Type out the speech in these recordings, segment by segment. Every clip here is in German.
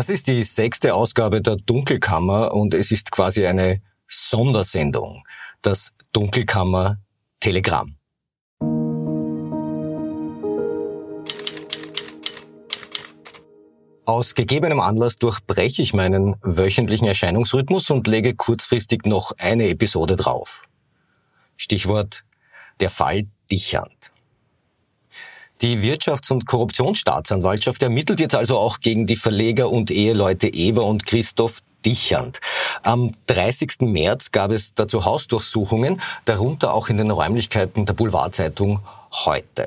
Das ist die sechste Ausgabe der Dunkelkammer und es ist quasi eine Sondersendung. Das Dunkelkammer Telegramm. Aus gegebenem Anlass durchbreche ich meinen wöchentlichen Erscheinungsrhythmus und lege kurzfristig noch eine Episode drauf. Stichwort der Fall Dichand. Die Wirtschafts- und Korruptionsstaatsanwaltschaft ermittelt jetzt also auch gegen die Verleger und Eheleute Eva und Christoph Dichand. Am 30. März gab es dazu Hausdurchsuchungen, darunter auch in den Räumlichkeiten der Boulevardzeitung Heute.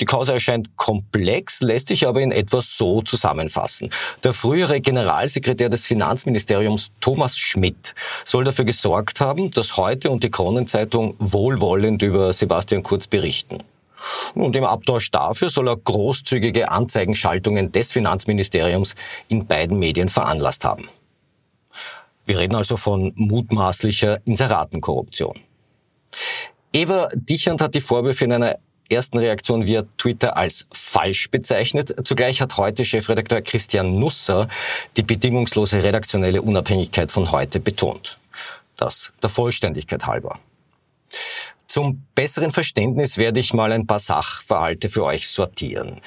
Die Causa erscheint komplex, lässt sich aber in etwa so zusammenfassen. Der frühere Generalsekretär des Finanzministeriums Thomas Schmidt soll dafür gesorgt haben, dass heute und die Kronenzeitung wohlwollend über Sebastian Kurz berichten. Und im Abtausch dafür soll er großzügige Anzeigenschaltungen des Finanzministeriums in beiden Medien veranlasst haben. Wir reden also von mutmaßlicher Inseratenkorruption. Eva Dichand hat die Vorwürfe in einer ersten Reaktion via Twitter als falsch bezeichnet. Zugleich hat heute Chefredakteur Christian Nusser die bedingungslose redaktionelle Unabhängigkeit von heute betont. Das der Vollständigkeit halber. Zum besseren Verständnis werde ich mal ein paar Sachverhalte für euch sortieren.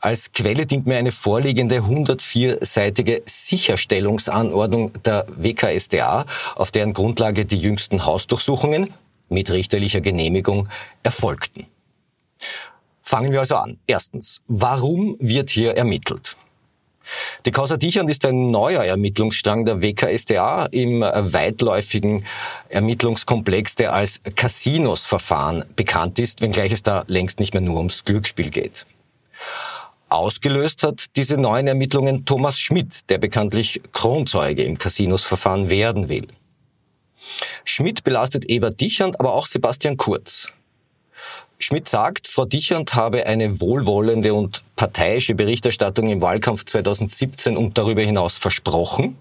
Als Quelle dient mir eine vorliegende 104-seitige Sicherstellungsanordnung der WKSDA, auf deren Grundlage die jüngsten Hausdurchsuchungen mit richterlicher Genehmigung erfolgten. Fangen wir also an. Erstens, warum wird hier ermittelt? Die Causa Dichand ist ein neuer Ermittlungsstrang der WKSDA im weitläufigen Ermittlungskomplex, der als Casinos-Verfahren bekannt ist, wenngleich es da längst nicht mehr nur ums Glücksspiel geht. Ausgelöst hat diese neuen Ermittlungen Thomas Schmidt, der bekanntlich Kronzeuge im Casinos-Verfahren werden will. Schmidt belastet Eva Dichand, aber auch Sebastian Kurz. Schmidt sagt, Frau Dichand habe eine wohlwollende und parteiische Berichterstattung im Wahlkampf 2017 und darüber hinaus versprochen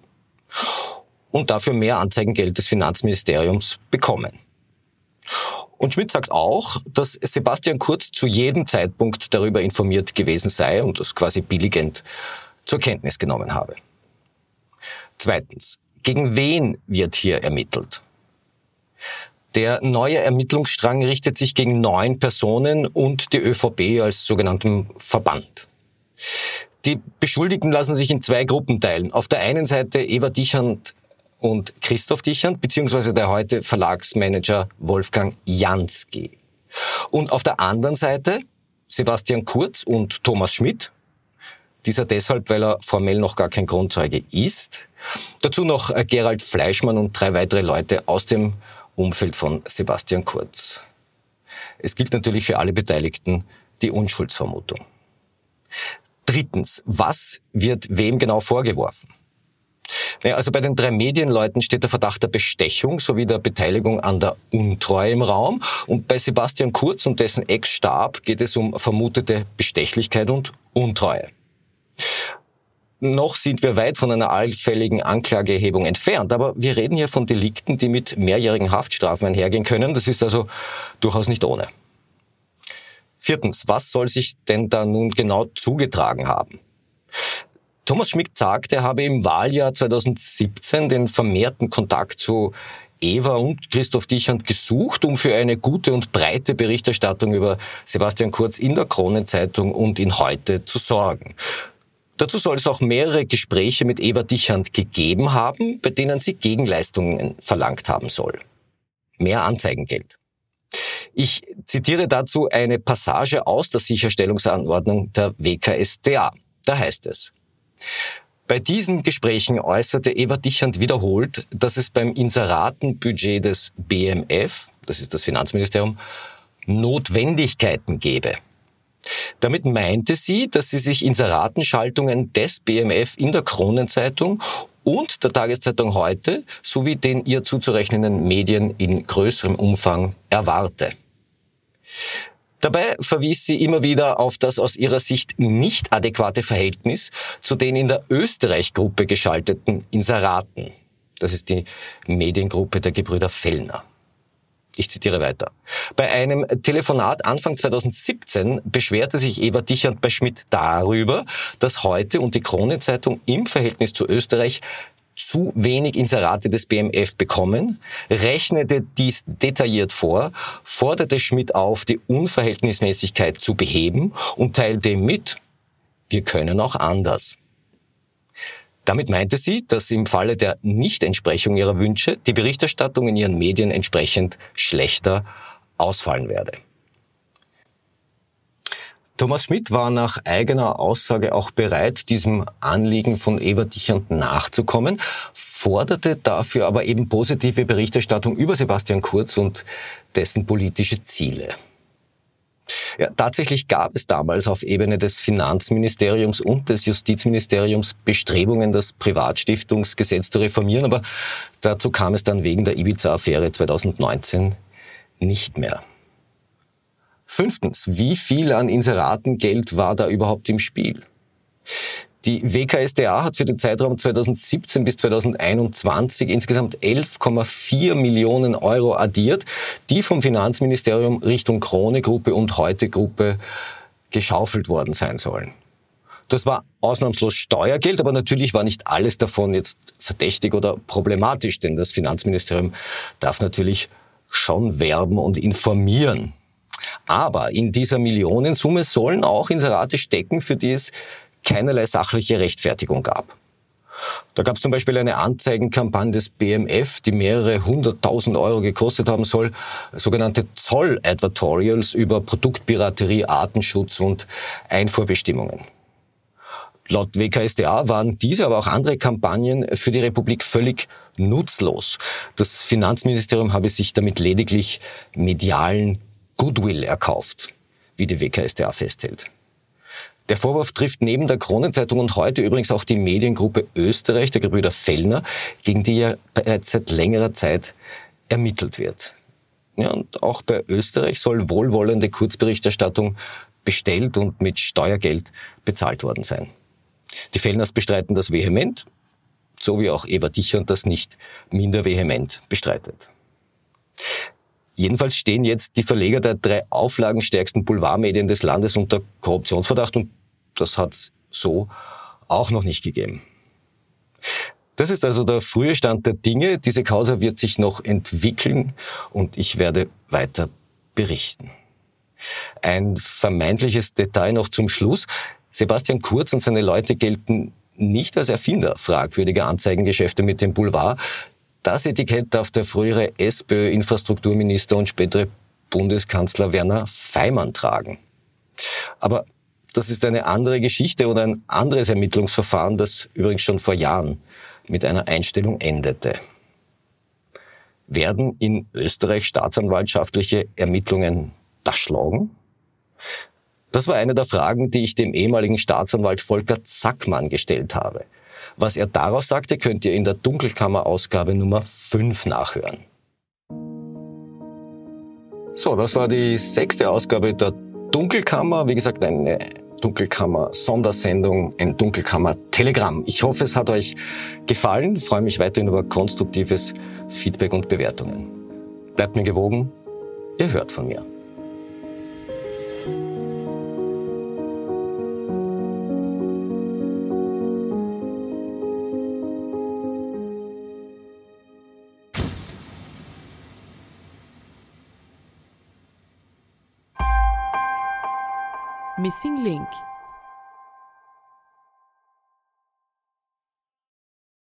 und dafür mehr Anzeigengeld des Finanzministeriums bekommen. Und Schmidt sagt auch, dass Sebastian Kurz zu jedem Zeitpunkt darüber informiert gewesen sei und das quasi billigend zur Kenntnis genommen habe. Zweitens, gegen wen wird hier ermittelt? Der neue Ermittlungsstrang richtet sich gegen neun Personen und die ÖVP als sogenannten Verband. Die Beschuldigten lassen sich in zwei Gruppen teilen. Auf der einen Seite Eva Dichand und Christoph Dichand, beziehungsweise der heute Verlagsmanager Wolfgang Jansky. Und auf der anderen Seite Sebastian Kurz und Thomas Schmidt. Dieser deshalb, weil er formell noch gar kein Grundzeuge ist. Dazu noch Gerald Fleischmann und drei weitere Leute aus dem Umfeld von Sebastian Kurz. Es gilt natürlich für alle Beteiligten die Unschuldsvermutung. Drittens, was wird wem genau vorgeworfen? Naja, also bei den drei Medienleuten steht der Verdacht der Bestechung sowie der Beteiligung an der Untreue im Raum. Und bei Sebastian Kurz und dessen Ex-Stab geht es um vermutete Bestechlichkeit und Untreue. Noch sind wir weit von einer allfälligen Anklageerhebung entfernt, aber wir reden hier von Delikten, die mit mehrjährigen Haftstrafen einhergehen können. Das ist also durchaus nicht ohne. Viertens, was soll sich denn da nun genau zugetragen haben? Thomas Schmidt sagt, er habe im Wahljahr 2017 den vermehrten Kontakt zu Eva und Christoph Dichand gesucht, um für eine gute und breite Berichterstattung über Sebastian Kurz in der Kronenzeitung und in Heute zu sorgen. Dazu soll es auch mehrere Gespräche mit Eva Dichand gegeben haben, bei denen sie Gegenleistungen verlangt haben soll. Mehr Anzeigengeld. Ich zitiere dazu eine Passage aus der Sicherstellungsanordnung der WKSDA. Da heißt es, bei diesen Gesprächen äußerte Eva Dichand wiederholt, dass es beim Inseratenbudget des BMF, das ist das Finanzministerium, Notwendigkeiten gebe. Damit meinte sie, dass sie sich Inseratenschaltungen des BMF in der Kronenzeitung und der Tageszeitung heute sowie den ihr zuzurechnenden Medien in größerem Umfang erwarte. Dabei verwies sie immer wieder auf das aus ihrer Sicht nicht adäquate Verhältnis zu den in der Österreich-Gruppe geschalteten Inseraten. Das ist die Mediengruppe der Gebrüder Fellner. Ich zitiere weiter. Bei einem Telefonat Anfang 2017 beschwerte sich Eva Dichand bei Schmidt darüber, dass heute und die Krone-Zeitung im Verhältnis zu Österreich zu wenig Inserate des BMF bekommen, rechnete dies detailliert vor, forderte Schmidt auf, die Unverhältnismäßigkeit zu beheben und teilte mit, wir können auch anders. Damit meinte sie, dass im Falle der Nichtentsprechung ihrer Wünsche die Berichterstattung in ihren Medien entsprechend schlechter ausfallen werde. Thomas Schmidt war nach eigener Aussage auch bereit, diesem Anliegen von Eva Dichand nachzukommen, forderte dafür aber eben positive Berichterstattung über Sebastian Kurz und dessen politische Ziele. Ja, tatsächlich gab es damals auf Ebene des Finanzministeriums und des Justizministeriums Bestrebungen, das Privatstiftungsgesetz zu reformieren, aber dazu kam es dann wegen der Ibiza-Affäre 2019 nicht mehr. Fünftens, wie viel an Inseratengeld war da überhaupt im Spiel? Die WKSDA hat für den Zeitraum 2017 bis 2021 insgesamt 11,4 Millionen Euro addiert, die vom Finanzministerium Richtung Krone Gruppe und Heute Gruppe geschaufelt worden sein sollen. Das war ausnahmslos Steuergeld, aber natürlich war nicht alles davon jetzt verdächtig oder problematisch, denn das Finanzministerium darf natürlich schon werben und informieren. Aber in dieser Millionensumme sollen auch Inserate stecken, für die es keinerlei sachliche Rechtfertigung gab. Da gab es zum Beispiel eine Anzeigenkampagne des BMF, die mehrere hunderttausend Euro gekostet haben soll, sogenannte Zoll-Advertorials über Produktpiraterie, Artenschutz und Einfuhrbestimmungen. Laut WKSDA waren diese, aber auch andere Kampagnen für die Republik völlig nutzlos. Das Finanzministerium habe sich damit lediglich medialen Goodwill erkauft, wie die WKSDA festhält. Der Vorwurf trifft neben der Kronenzeitung und heute übrigens auch die Mediengruppe Österreich der Gebrüder Fellner, gegen die ja bereits seit längerer Zeit ermittelt wird. Ja, und auch bei Österreich soll wohlwollende Kurzberichterstattung bestellt und mit Steuergeld bezahlt worden sein. Die Fellners bestreiten das vehement, so wie auch Eva Dichand das nicht minder vehement bestreitet. Jedenfalls stehen jetzt die Verleger der drei auflagenstärksten Boulevardmedien des Landes unter Korruptionsverdacht und das hat es so auch noch nicht gegeben. Das ist also der frühe Stand der Dinge. Diese Causa wird sich noch entwickeln und ich werde weiter berichten. Ein vermeintliches Detail noch zum Schluss. Sebastian Kurz und seine Leute gelten nicht als Erfinder fragwürdiger Anzeigengeschäfte mit dem Boulevard. Das Etikett darf der frühere SPÖ-Infrastrukturminister und spätere Bundeskanzler Werner Feimann tragen. Aber das ist eine andere Geschichte und ein anderes Ermittlungsverfahren, das übrigens schon vor Jahren mit einer Einstellung endete. Werden in Österreich staatsanwaltschaftliche Ermittlungen das schlagen? Das war eine der Fragen, die ich dem ehemaligen Staatsanwalt Volker Zackmann gestellt habe. Was er darauf sagte, könnt ihr in der Dunkelkammer-Ausgabe Nummer 5 nachhören. So, das war die sechste Ausgabe der Dunkelkammer. Wie gesagt, eine Dunkelkammer Sondersendung, ein Dunkelkammer Telegramm. Ich hoffe, es hat euch gefallen. Ich freue mich weiterhin über konstruktives Feedback und Bewertungen. Bleibt mir gewogen. Ihr hört von mir. Missing Link